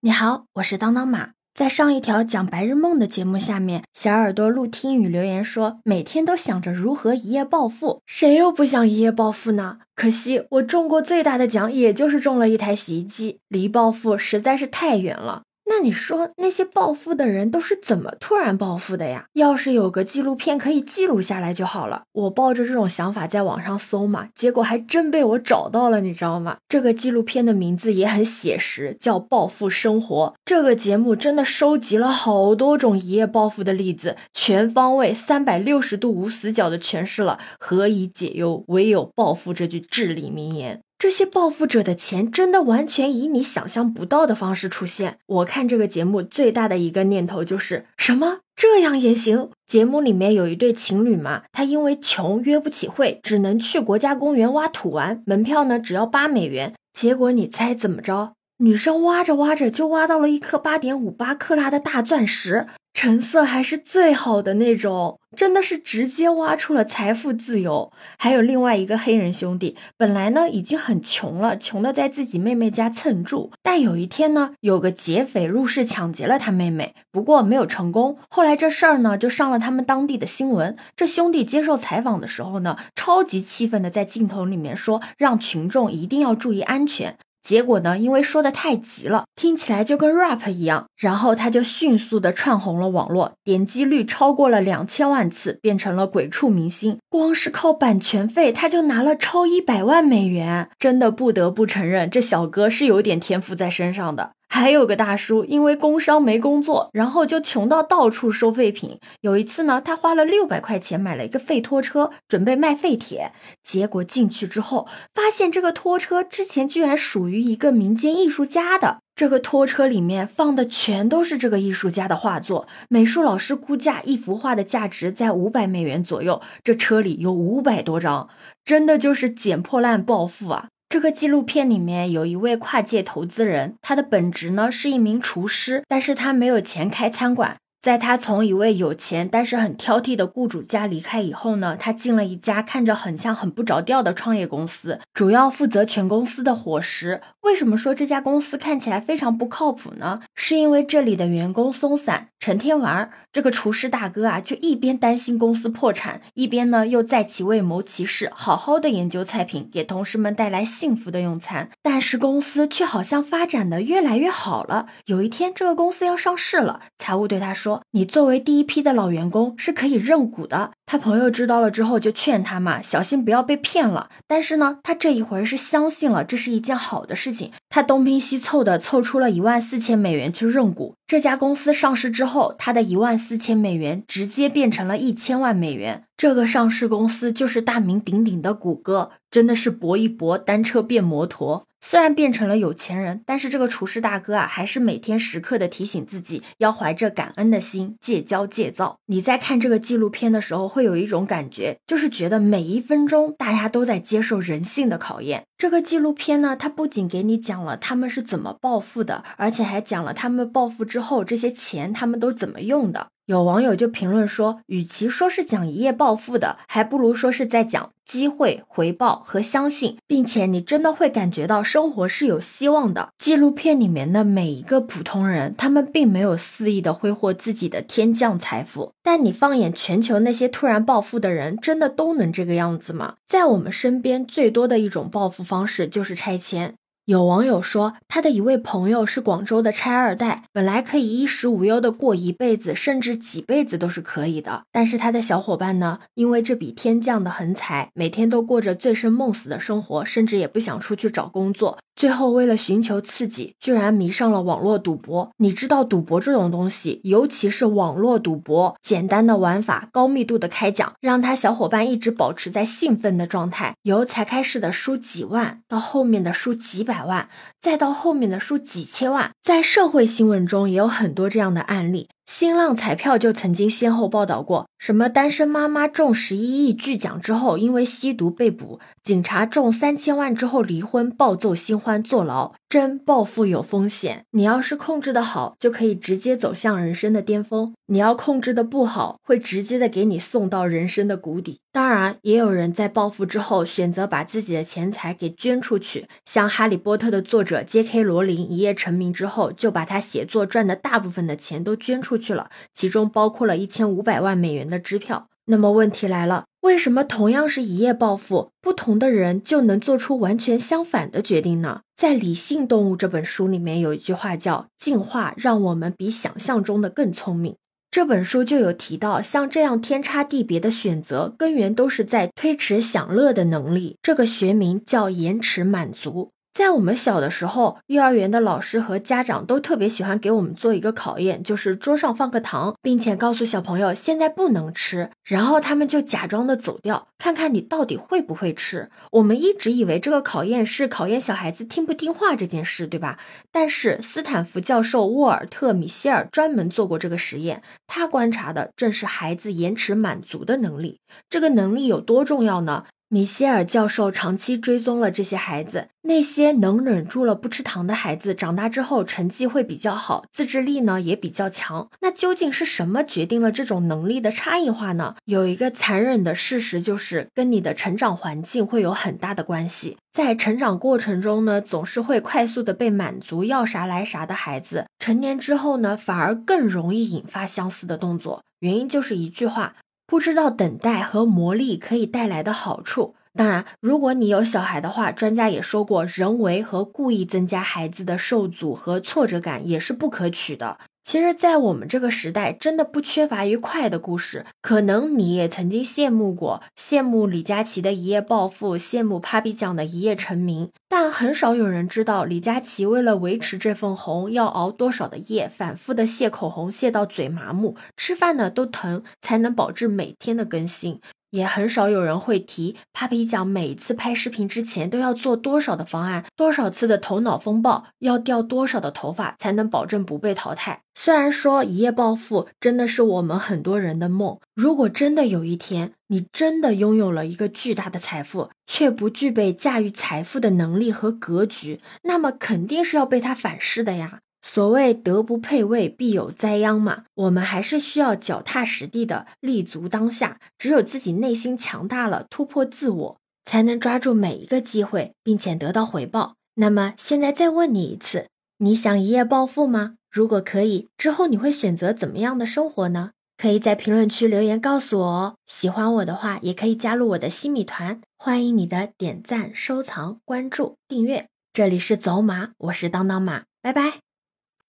你好，我是当当马。在上一条讲白日梦的节目下面，小耳朵陆听雨留言说，每天都想着如何一夜暴富，谁又不想一夜暴富呢？可惜我中过最大的奖，也就是中了一台洗衣机，离暴富实在是太远了。那你说那些暴富的人都是怎么突然暴富的呀？要是有个纪录片可以记录下来就好了。我抱着这种想法在网上搜嘛，结果还真被我找到了，你知道吗？这个纪录片的名字也很写实，叫《暴富生活》。这个节目真的收集了好多种一夜暴富的例子，全方位、三百六十度无死角的诠释了“何以解忧，唯有暴富”这句至理名言。这些暴富者的钱真的完全以你想象不到的方式出现。我看这个节目最大的一个念头就是什么这样也行？节目里面有一对情侣嘛，他因为穷约不起会，只能去国家公园挖土玩，门票呢只要八美元。结果你猜怎么着？女生挖着挖着就挖到了一颗八点五八克拉的大钻石。成色还是最好的那种，真的是直接挖出了财富自由。还有另外一个黑人兄弟，本来呢已经很穷了，穷的在自己妹妹家蹭住。但有一天呢，有个劫匪入室抢劫了他妹妹，不过没有成功。后来这事儿呢就上了他们当地的新闻。这兄弟接受采访的时候呢，超级气愤的在镜头里面说，让群众一定要注意安全。结果呢？因为说的太急了，听起来就跟 rap 一样，然后他就迅速的串红了网络，点击率超过了两千万次，变成了鬼畜明星。光是靠版权费，他就拿了超一百万美元。真的不得不承认，这小哥是有点天赋在身上的。还有个大叔，因为工伤没工作，然后就穷到到处收废品。有一次呢，他花了六百块钱买了一个废拖车，准备卖废铁。结果进去之后，发现这个拖车之前居然属于一个民间艺术家的。这个拖车里面放的全都是这个艺术家的画作。美术老师估价一幅画的价值在五百美元左右，这车里有五百多张，真的就是捡破烂暴富啊！这个纪录片里面有一位跨界投资人，他的本职呢是一名厨师，但是他没有钱开餐馆。在他从一位有钱但是很挑剔的雇主家离开以后呢，他进了一家看着很像很不着调的创业公司，主要负责全公司的伙食。为什么说这家公司看起来非常不靠谱呢？是因为这里的员工松散，成天玩。这个厨师大哥啊，就一边担心公司破产，一边呢又在其位谋其事，好好的研究菜品，给同事们带来幸福的用餐。但是公司却好像发展的越来越好了。有一天，这个公司要上市了，财务对他说。你作为第一批的老员工是可以认股的。他朋友知道了之后就劝他嘛，小心不要被骗了。但是呢，他这一回是相信了这是一件好的事情。他东拼西凑的凑出了一万四千美元去认股。这家公司上市之后，他的一万四千美元直接变成了一千万美元。这个上市公司就是大名鼎鼎的谷歌，真的是搏一搏，单车变摩托。虽然变成了有钱人，但是这个厨师大哥啊，还是每天时刻的提醒自己，要怀着感恩的心，戒骄戒躁。你在看这个纪录片的时候，会有一种感觉，就是觉得每一分钟大家都在接受人性的考验。这个纪录片呢，它不仅给你讲了他们是怎么暴富的，而且还讲了他们暴富之后这些钱他们都怎么用的。有网友就评论说，与其说是讲一夜暴富的，还不如说是在讲机会、回报和相信，并且你真的会感觉到生活是有希望的。纪录片里面的每一个普通人，他们并没有肆意的挥霍自己的天降财富，但你放眼全球那些突然暴富的人，真的都能这个样子吗？在我们身边最多的一种暴富方式就是拆迁。有网友说，他的一位朋友是广州的拆二代，本来可以衣食无忧的过一辈子，甚至几辈子都是可以的。但是他的小伙伴呢，因为这笔天降的横财，每天都过着醉生梦死的生活，甚至也不想出去找工作。最后，为了寻求刺激，居然迷上了网络赌博。你知道，赌博这种东西，尤其是网络赌博，简单的玩法，高密度的开奖，让他小伙伴一直保持在兴奋的状态。由才开始的输几万，到后面的输几百百万，再到后面的数几千万，在社会新闻中也有很多这样的案例。新浪彩票就曾经先后报道过，什么单身妈妈中十一亿巨奖之后因为吸毒被捕，警察中三千万之后离婚暴揍新欢坐牢。真暴富有风险，你要是控制的好，就可以直接走向人生的巅峰；你要控制的不好，会直接的给你送到人生的谷底。当然，也有人在暴富之后选择把自己的钱财给捐出去，像《哈利波特》的作者 J.K. 罗琳一夜成名之后，就把他写作赚的大部分的钱都捐出去了，其中包括了一千五百万美元的支票。那么问题来了，为什么同样是一夜暴富，不同的人就能做出完全相反的决定呢？在《理性动物》这本书里面有一句话叫“进化让我们比想象中的更聪明”。这本书就有提到，像这样天差地别的选择，根源都是在推迟享乐的能力，这个学名叫延迟满足。在我们小的时候，幼儿园的老师和家长都特别喜欢给我们做一个考验，就是桌上放个糖，并且告诉小朋友现在不能吃，然后他们就假装的走掉，看看你到底会不会吃。我们一直以为这个考验是考验小孩子听不听话这件事，对吧？但是斯坦福教授沃尔特·米歇尔专门做过这个实验，他观察的正是孩子延迟满足的能力。这个能力有多重要呢？米歇尔教授长期追踪了这些孩子，那些能忍住了不吃糖的孩子，长大之后成绩会比较好，自制力呢也比较强。那究竟是什么决定了这种能力的差异化呢？有一个残忍的事实，就是跟你的成长环境会有很大的关系。在成长过程中呢，总是会快速的被满足，要啥来啥的孩子，成年之后呢，反而更容易引发相似的动作。原因就是一句话。不知道等待和磨砺可以带来的好处。当然，如果你有小孩的话，专家也说过，人为和故意增加孩子的受阻和挫折感也是不可取的。其实，在我们这个时代，真的不缺乏愉快的故事。可能你也曾经羡慕过，羡慕李佳琦的一夜暴富，羡慕 Papi 酱的一夜成名，但很少有人知道，李佳琦为了维持这份红，要熬多少的夜，反复的卸口红，卸到嘴麻木，吃饭呢都疼，才能保证每天的更新。也很少有人会提，Papi 酱每次拍视频之前都要做多少的方案，多少次的头脑风暴，要掉多少的头发才能保证不被淘汰。虽然说一夜暴富真的是我们很多人的梦，如果真的有一天你真的拥有了一个巨大的财富，却不具备驾驭财富的能力和格局，那么肯定是要被他反噬的呀。所谓德不配位，必有灾殃嘛。我们还是需要脚踏实地的立足当下。只有自己内心强大了，突破自我，才能抓住每一个机会，并且得到回报。那么现在再问你一次，你想一夜暴富吗？如果可以，之后你会选择怎么样的生活呢？可以在评论区留言告诉我哦。喜欢我的话，也可以加入我的新米团，欢迎你的点赞、收藏、关注、订阅。这里是走马，我是当当马，拜拜。